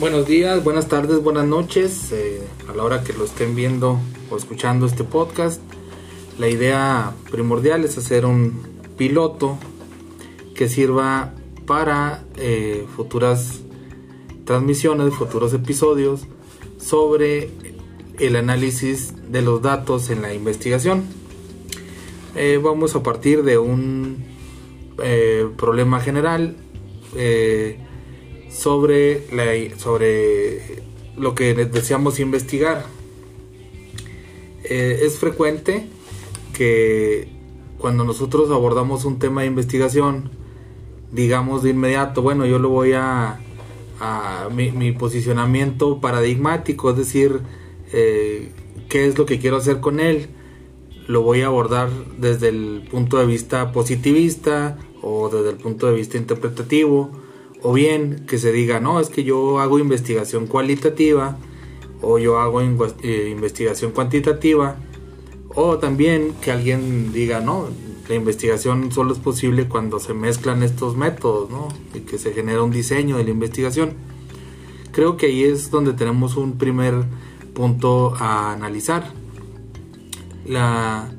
Buenos días, buenas tardes, buenas noches. Eh, a la hora que lo estén viendo o escuchando este podcast, la idea primordial es hacer un piloto que sirva para eh, futuras transmisiones, futuros episodios sobre el análisis de los datos en la investigación. Eh, vamos a partir de un problema general sobre, la, sobre lo que deseamos investigar. Eh, es frecuente que cuando nosotros abordamos un tema de investigación, digamos de inmediato, bueno, yo lo voy a, mi, posicionamiento paradigmático, es decir, eh, qué es lo que quiero hacer con él, lo voy a abordar desde el punto de vista positivista o desde el punto de vista interpretativo o bien que se diga, no, es que yo hago investigación cualitativa o yo hago eh, investigación cuantitativa. O también que alguien diga, no, la investigación solo es posible cuando se mezclan estos métodos, ¿no? Y que se genera un diseño de la investigación. Creo que ahí es donde tenemos un primer punto a analizar. La,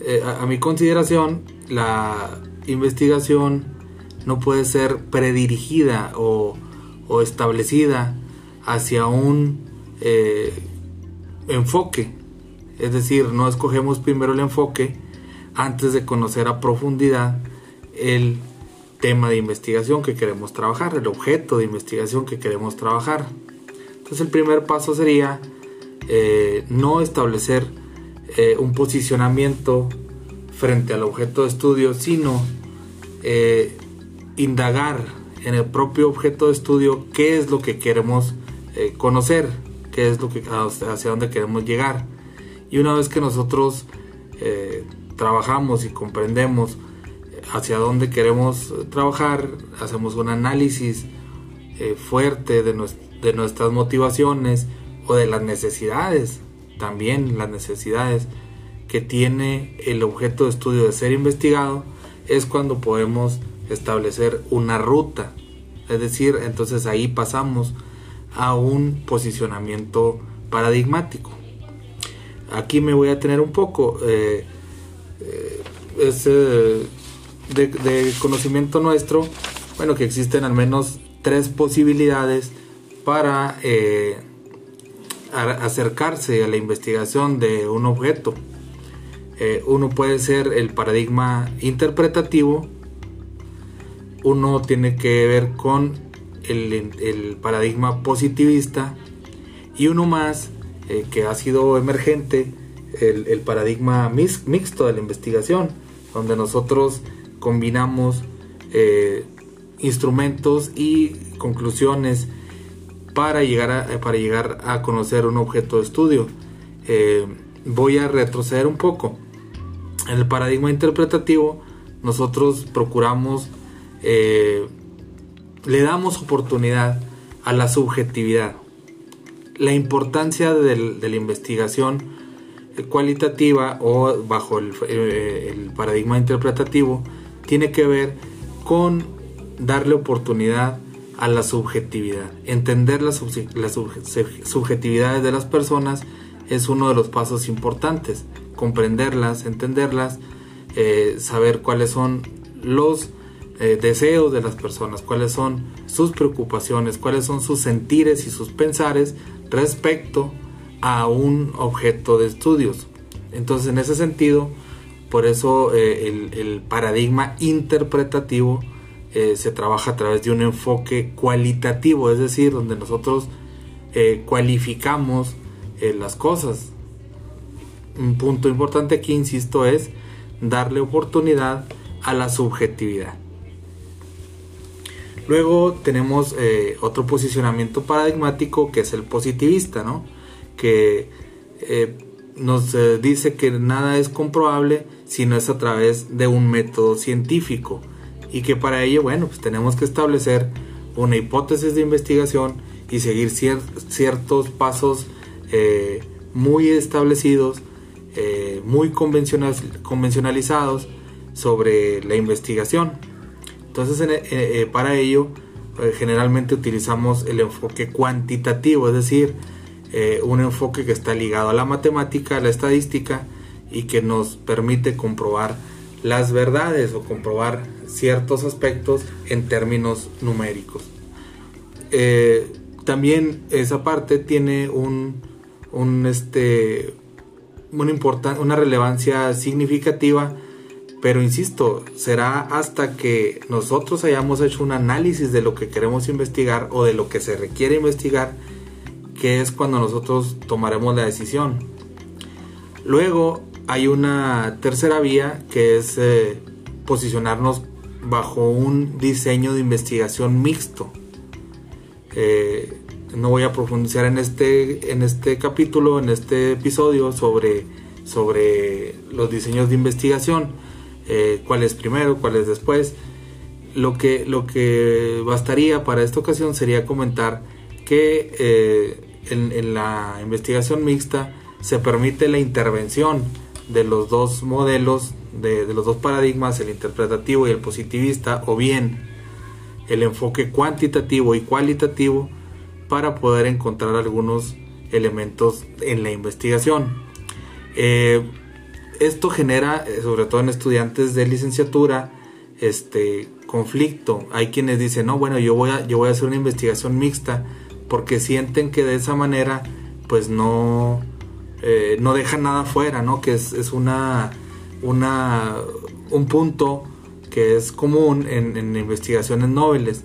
eh, a mi consideración, la investigación no puede ser predirigida o, establecida hacia un eh, enfoque. Es decir, no escogemos primero el enfoque antes de conocer a profundidad el tema de investigación que queremos trabajar, el objeto de investigación que queremos trabajar. Entonces el primer paso sería eh, no establecer eh, un posicionamiento frente al objeto de estudio, sino indagar en el propio objeto de estudio qué es lo que queremos eh, conocer, qué es lo que hacia dónde queremos llegar. Y una vez que nosotros eh, trabajamos y comprendemos eh, hacia dónde queremos trabajar, hacemos un análisis fuerte de, de nuestras motivaciones o de las necesidades, también las necesidades que tiene el objeto de estudio de ser investigado, es cuando podemos establecer una ruta. Es decir, entonces ahí pasamos a un posicionamiento paradigmático. Aquí me voy a tener un poco eh, eh, de, conocimiento nuestro, bueno, que existen al menos tres posibilidades para eh, acercarse a la investigación de un objeto. Uno puede ser el paradigma interpretativo, uno tiene que ver con el, paradigma positivista y uno más eh, que ha sido emergente, el, paradigma mixto de la investigación, donde nosotros combinamos eh, instrumentos y conclusiones para llegar a, para llegar a conocer un objeto de estudio. Eh, voy a retroceder un poco. En el paradigma interpretativo, nosotros procuramos eh, le damos oportunidad a la subjetividad. La importancia de, la investigación cualitativa o bajo eh, el, paradigma interpretativo tiene que ver con darle oportunidad a la subjetividad. Entender las, subjetividades de las personas es uno de los pasos importantes. Comprenderlas, entenderlas, eh, saber cuáles son los eh, deseos de las personas, cuáles son sus preocupaciones, cuáles son sus sentires y sus pensares respecto a un objeto de estudios. Entonces, en ese sentido, por eso eh, el, paradigma interpretativo se trabaja a través de un enfoque cualitativo, es decir, donde nosotros cualificamos las cosas. Un punto importante aquí, insisto, es darle oportunidad a la subjetividad. Luego tenemos eh, otro posicionamiento paradigmático que es el positivista, ¿no? que eh, nos eh, dice que nada es comprobable si no es a través de un método científico y que para ello, bueno, pues tenemos que establecer una hipótesis de investigación y seguir ciertos pasos muy establecidos, muy convencionalizados sobre la investigación. Entonces, eh, eh, para ello, eh, generalmente utilizamos el enfoque cuantitativo, es decir, eh, un enfoque que está ligado a la matemática, a la estadística y que nos permite comprobar las verdades o comprobar ciertos aspectos en términos numéricos. Eh, también esa parte tiene un, un este, una, una relevancia significativa, pero insisto, será hasta que nosotros hayamos hecho un análisis de lo que queremos investigar o de lo que se requiere investigar, que es cuando nosotros tomaremos la decisión. Luego hay una tercera vía que es eh, posicionarnos bajo un diseño de investigación mixto. Eh, no voy a profundizar en este, en este capítulo, en este episodio sobre, sobre los diseños de investigación, eh, cuál es primero, cuál es después. Lo que, lo que bastaría para esta ocasión sería comentar que eh, en, la investigación mixta se permite la intervención de los dos modelos, de, de los dos paradigmas, el interpretativo y el positivista, o bien el enfoque cuantitativo y cualitativo, para poder encontrar algunos elementos en la investigación. Eh, esto genera, eh, sobre todo en estudiantes de licenciatura, este conflicto. Hay quienes dicen, no, bueno, yo voy a, yo voy a hacer una investigación mixta porque sienten que de esa manera, pues no, eh, no dejan nada fuera, ¿no? Que es, una, una, un punto que es común en, en investigaciones nobles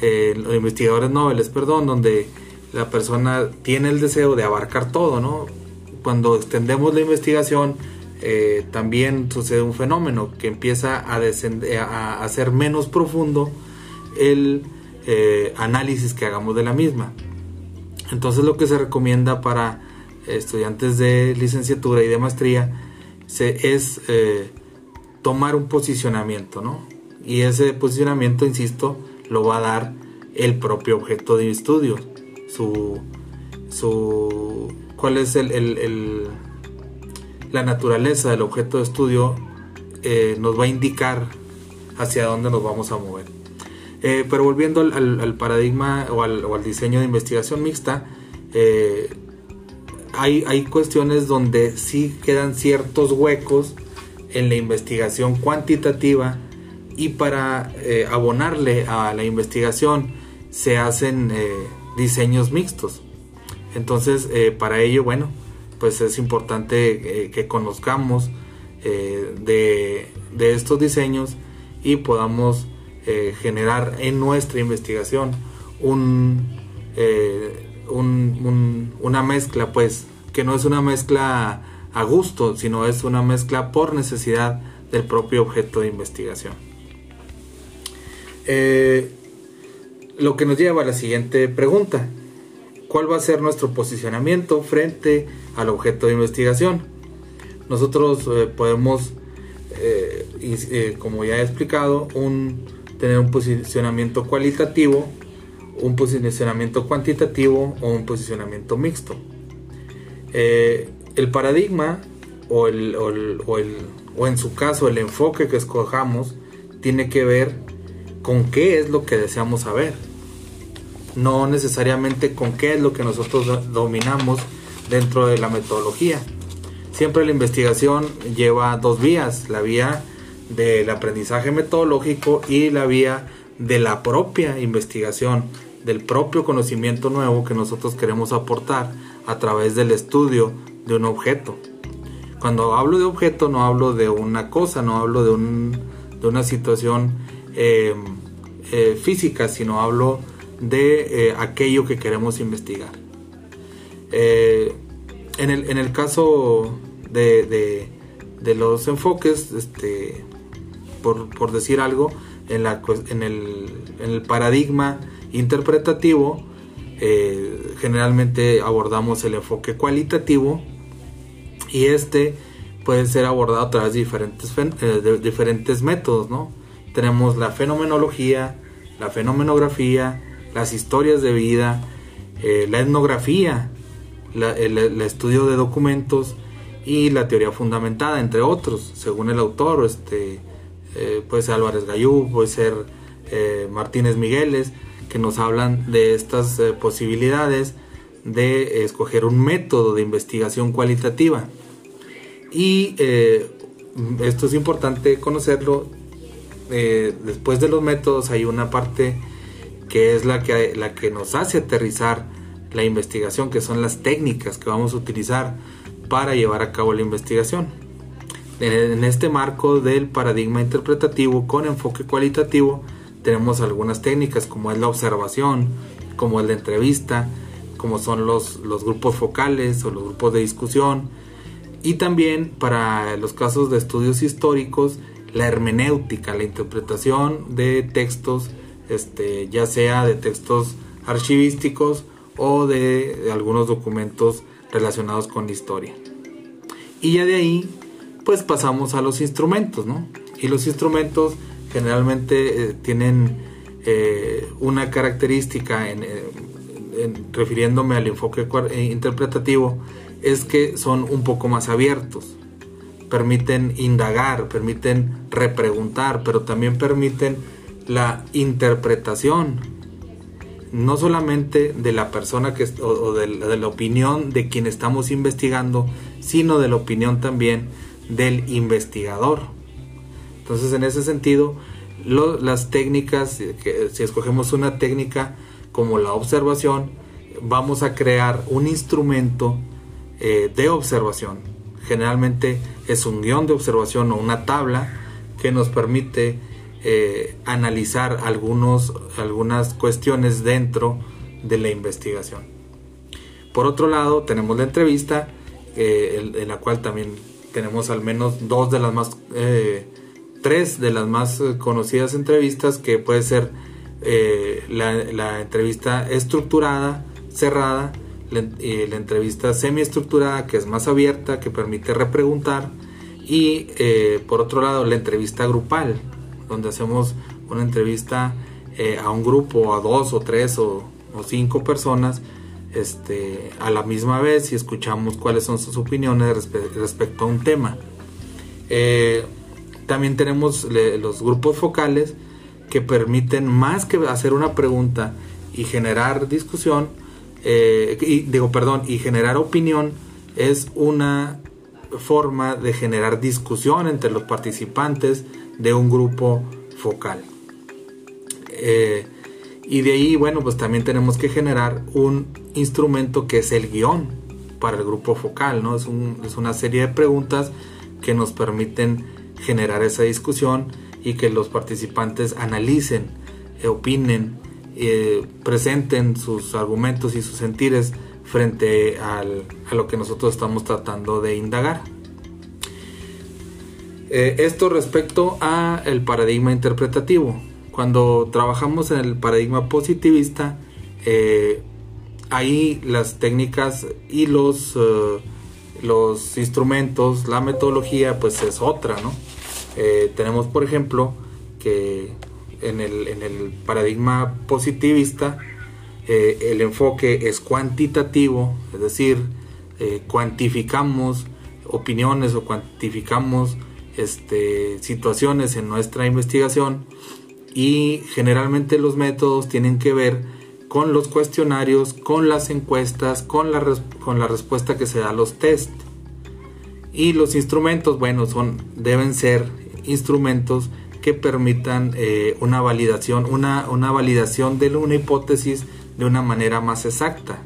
eh, los investigadores nobles, perdón, donde la persona tiene el deseo de abarcar todo, ¿no? Cuando extendemos la investigación, eh, también sucede un fenómeno que empieza a, hacer menos profundo el eh, análisis que hagamos de la misma. Entonces lo que se recomienda para estudiantes de licenciatura y de maestría es tomar un posicionamiento, ¿no? Y ese posicionamiento, insisto, lo va a dar el propio objeto de estudio. Su, su, ¿Cuál es el, la naturaleza del objeto de estudio? Eh, nos va a indicar hacia dónde nos vamos a mover. Eh, pero volviendo al, paradigma o al, diseño de investigación mixta, eh, hay, hay cuestiones donde sí quedan ciertos huecos en la investigación cuantitativa y para eh, abonarle a la investigación se hacen eh, diseños mixtos. Entonces, eh, para ello, bueno, pues es importante que conozcamos de, estos diseños y podamos generar en nuestra investigación un, una mezcla, pues, que no es una mezcla a gusto, sino es una mezcla por necesidad del propio objeto de investigación. Eh, lo que nos lleva a la siguiente pregunta. ¿Cuál va a ser nuestro posicionamiento frente al objeto de investigación? Nosotros eh, podemos, eh, como ya he explicado, tener un posicionamiento cualitativo, un posicionamiento cuantitativo o un posicionamiento mixto. el paradigma o, el, o, el, o en su caso el enfoque que escojamos tiene que ver con qué es lo que deseamos saber. No necesariamente con qué es lo que nosotros dominamos dentro de la metodología. Siempre la investigación lleva dos vías, la vía del aprendizaje metodológico y la vía de la propia investigación, del propio conocimiento nuevo que nosotros queremos aportar a través del estudio de un objeto. Cuando hablo de objeto no hablo de una cosa, no hablo de, un, de una situación eh, eh, física, sino hablo de eh, aquello que queremos investigar. Eh, en, el, en, el, caso de, de, los enfoques, este, por, por, decir algo, en, la, en, el, en el paradigma interpretativo, generalmente abordamos el enfoque cualitativo y este puede ser abordado a través de diferentes, de diferentes métodos, ¿no? Tenemos la fenomenología, la fenomenografía, las historias de vida, eh, la etnografía, el, estudio de documentos y la teoría fundamentada, entre otros, según el autor, este, eh, puede ser Álvarez Gallú, puede ser eh, Martínez Migueles, que nos hablan de estas posibilidades de escoger un método de investigación cualitativa. Y esto es importante conocerlo. Eh, después de los métodos hay una parte que es la que, la que nos hace aterrizar la investigación, que son las técnicas que vamos a utilizar para llevar a cabo la investigación. En este marco del paradigma interpretativo con enfoque cualitativo, tenemos algunas técnicas como es la observación, como es la entrevista, como son los, los grupos focales o los grupos de discusión, y también para los casos de estudios históricos, la hermenéutica, la interpretación de textos, este, ya sea de textos archivísticos o de, algunos documentos relacionados con la historia. Y ya de ahí, pues pasamos a los instrumentos, ¿no? Y los instrumentos generalmente eh, tienen eh, una característica, en, refiriéndome al enfoque eh, interpretativo, es que son un poco más abiertos, permiten indagar, permiten repreguntar, pero también permiten la interpretación, no solamente de la persona que, o, de, la opinión de quien estamos investigando, sino de la opinión también del investigador. Entonces, en ese sentido, las técnicas, que, si escogemos una técnica como la observación, vamos a crear un instrumento eh, de observación. Generalmente es un guion de observación o una tabla que nos permite eh, analizar algunos, algunas cuestiones dentro de la investigación. Por otro lado, tenemos la entrevista, eh, en, la cual también tenemos al menos dos de las más, eh, tres de las más conocidas entrevistas, que puede ser la, la, entrevista estructurada, cerrada, la, la entrevista semiestructurada, que es más abierta, que permite repreguntar, y por otro lado la entrevista grupal, donde hacemos una entrevista eh, a un grupo, a dos o tres o, cinco personas este, a la misma vez y escuchamos cuáles son sus opiniones respecto a un tema. Eh, también tenemos los grupos focales que permiten más que hacer una pregunta y generar discusión, eh, y, digo, perdón, y generar opinión, es una forma de generar discusión entre los participantes de un grupo focal. Eh, y de ahí, bueno, pues también tenemos que generar un instrumento que es el guion para el grupo focal, ¿no? Es, una serie de preguntas que nos permiten generar esa discusión y que los participantes analicen, eh, opinen, eh, presenten sus argumentos y sus sentires frente a lo que nosotros estamos tratando de indagar. Eh, esto respecto a el paradigma interpretativo. Cuando trabajamos en el paradigma positivista, eh, ahí las técnicas y los, los instrumentos, la metodología, pues es otra, ¿no? tenemos, por ejemplo, que en el, en el paradigma positivista, el enfoque es cuantitativo, es decir, cuantificamos opiniones o cuantificamos este, situaciones en nuestra investigación y generalmente los métodos tienen que ver con los cuestionarios, con las encuestas, con la, con la respuesta que se da a los test. Y los instrumentos, bueno, son, deben ser instrumentos que permitan eh, una validación, una, una, validación de una hipótesis de una manera más exacta.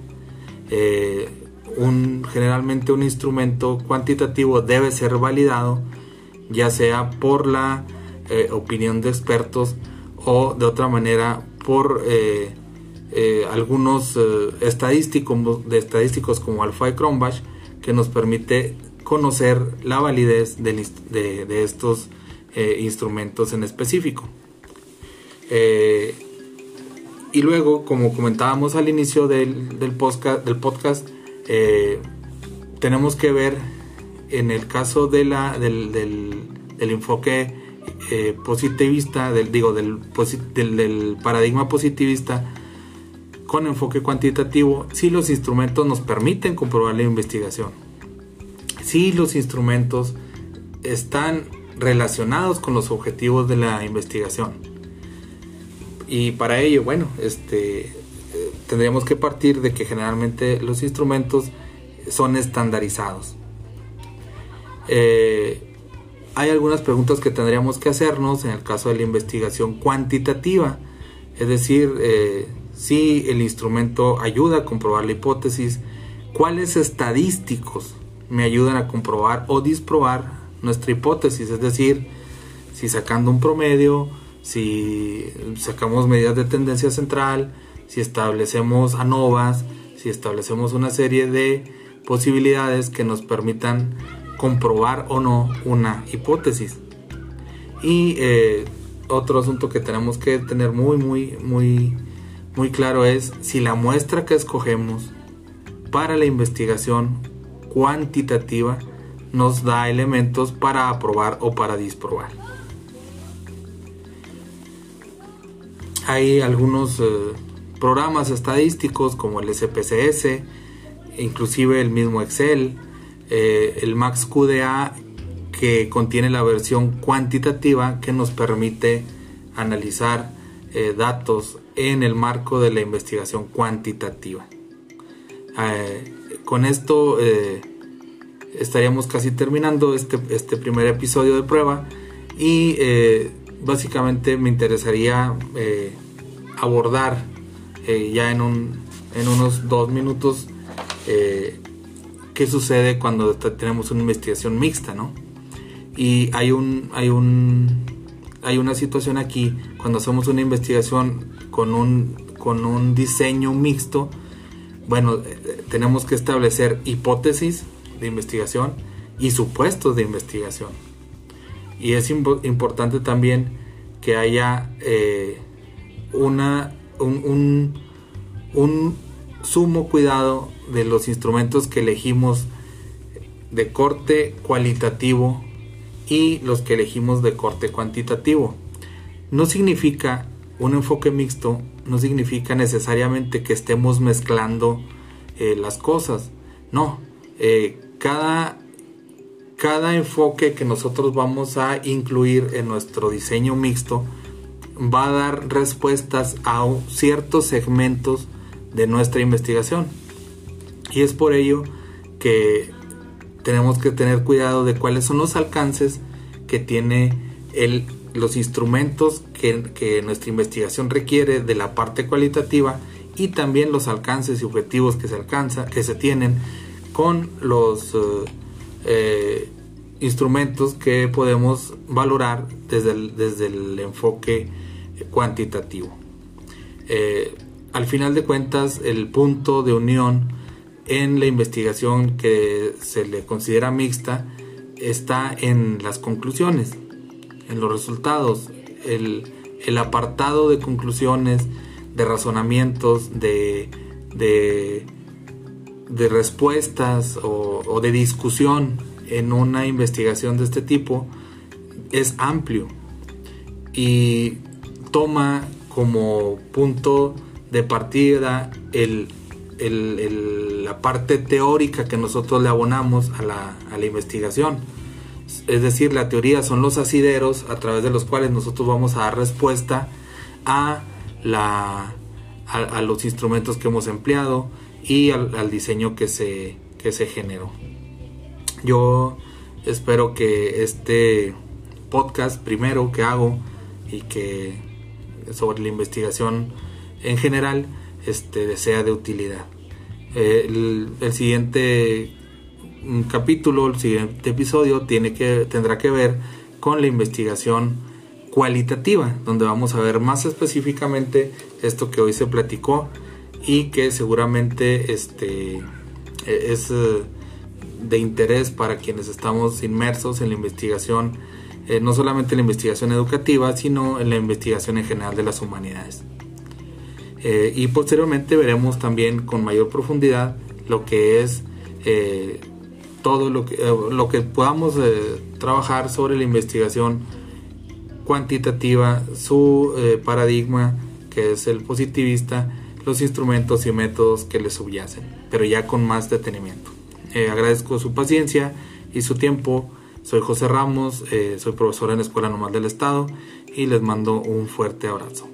Eh, un, generalmente un instrumento cuantitativo debe ser validado ya sea por la eh, opinión de expertos o de otra manera por algunos estadísticos, de estadísticos como Alpha y Cronbach que nos permite conocer la validez de, estos instrumentos en específico. y luego, como comentábamos al inicio del, del podcast, del podcast tenemos que ver en el caso de la, del, del, enfoque eh, positivista, del, digo, del, del, paradigma positivista con enfoque cuantitativo, si los instrumentos nos permiten comprobar la investigación, si los instrumentos están relacionados con los objetivos de la investigación. Y para ello, bueno, este, tendríamos que partir de que generalmente los instrumentos son estandarizados. Eh, hay algunas preguntas que tendríamos que hacernos en el caso de la investigación cuantitativa, es decir, eh, si el instrumento ayuda a comprobar la hipótesis, cuáles estadísticos me ayudan a comprobar o disprobar nuestra hipótesis, es decir, si sacando un promedio, si sacamos medidas de tendencia central, si establecemos ANOVAs, si establecemos una serie de posibilidades que nos permitan comprobar o no una hipótesis. Y eh, otro asunto que tenemos que tener muy, muy, muy, muy claro es si la muestra que escogemos para la investigación cuantitativa nos da elementos para aprobar o para disprobar. Hay algunos eh, programas estadísticos como el SPSS, inclusive el mismo Excel, eh, el MaxQDA que contiene la versión cuantitativa que nos permite analizar eh, datos en el marco de la investigación cuantitativa. Con esto estaríamos casi terminando este, este, primer episodio de prueba y básicamente me interesaría abordar eh, ya en, un, en unos dos minutos eh, qué sucede cuando tenemos una investigación mixta, ¿no? Y hay un, hay un, hay una situación aquí cuando hacemos una investigación con un, con un diseño mixto. Bueno, eh, tenemos que establecer hipótesis de investigación y supuestos de investigación. Y es importante también que haya una un, un, sumo cuidado de los instrumentos que elegimos de corte cualitativo y los que elegimos de corte cuantitativo. No significa un enfoque mixto, no significa necesariamente que estemos mezclando eh, las cosas. No, eh, cada, cada enfoque que nosotros vamos a incluir en nuestro diseño mixto va a dar respuestas a ciertos segmentos de nuestra investigación. Y es por ello que tenemos que tener cuidado de cuáles son los alcances que tiene el, los instrumentos que, nuestra investigación requiere de la parte cualitativa y también los alcances y objetivos que se alcanza, que se tienen con los eh, eh, instrumentos que podemos valorar desde desde el enfoque cuantitativo. Eh, al final de cuentas, el punto de unión en la investigación que se le considera mixta está en las conclusiones, en los resultados, el, apartado de conclusiones, de razonamientos, de, de, respuestas o, de discusión en una investigación de este tipo es amplio y toma como punto de partida el, la parte teórica que nosotros le abonamos a la, a la, investigación. Es decir, la teoría son los asideros a través de los cuales nosotros vamos a dar respuesta a, la, a, los instrumentos que hemos empleado y al, diseño que se, que se generó. Yo espero que este podcast primero que hago y que sobre la investigación en general este, sea de utilidad. Eh, el, siguiente capítulo, el siguiente episodio tiene que, tendrá que ver con la investigación cualitativa, donde vamos a ver más específicamente esto que hoy se platicó y que seguramente este, es eh, de interés para quienes estamos inmersos en la investigación eh, no solamente en la investigación educativa, sino en la investigación en general de las humanidades. Eh, y posteriormente veremos también con mayor profundidad lo que es todo lo que, lo que podamos trabajar sobre la investigación cuantitativa, su paradigma que es el positivista, los instrumentos y métodos que le subyacen, pero ya con más detenimiento. agradezco su paciencia y su tiempo soy José Ramos, eh, soy profesor en la Escuela Normal del Estado y les mando un fuerte abrazo.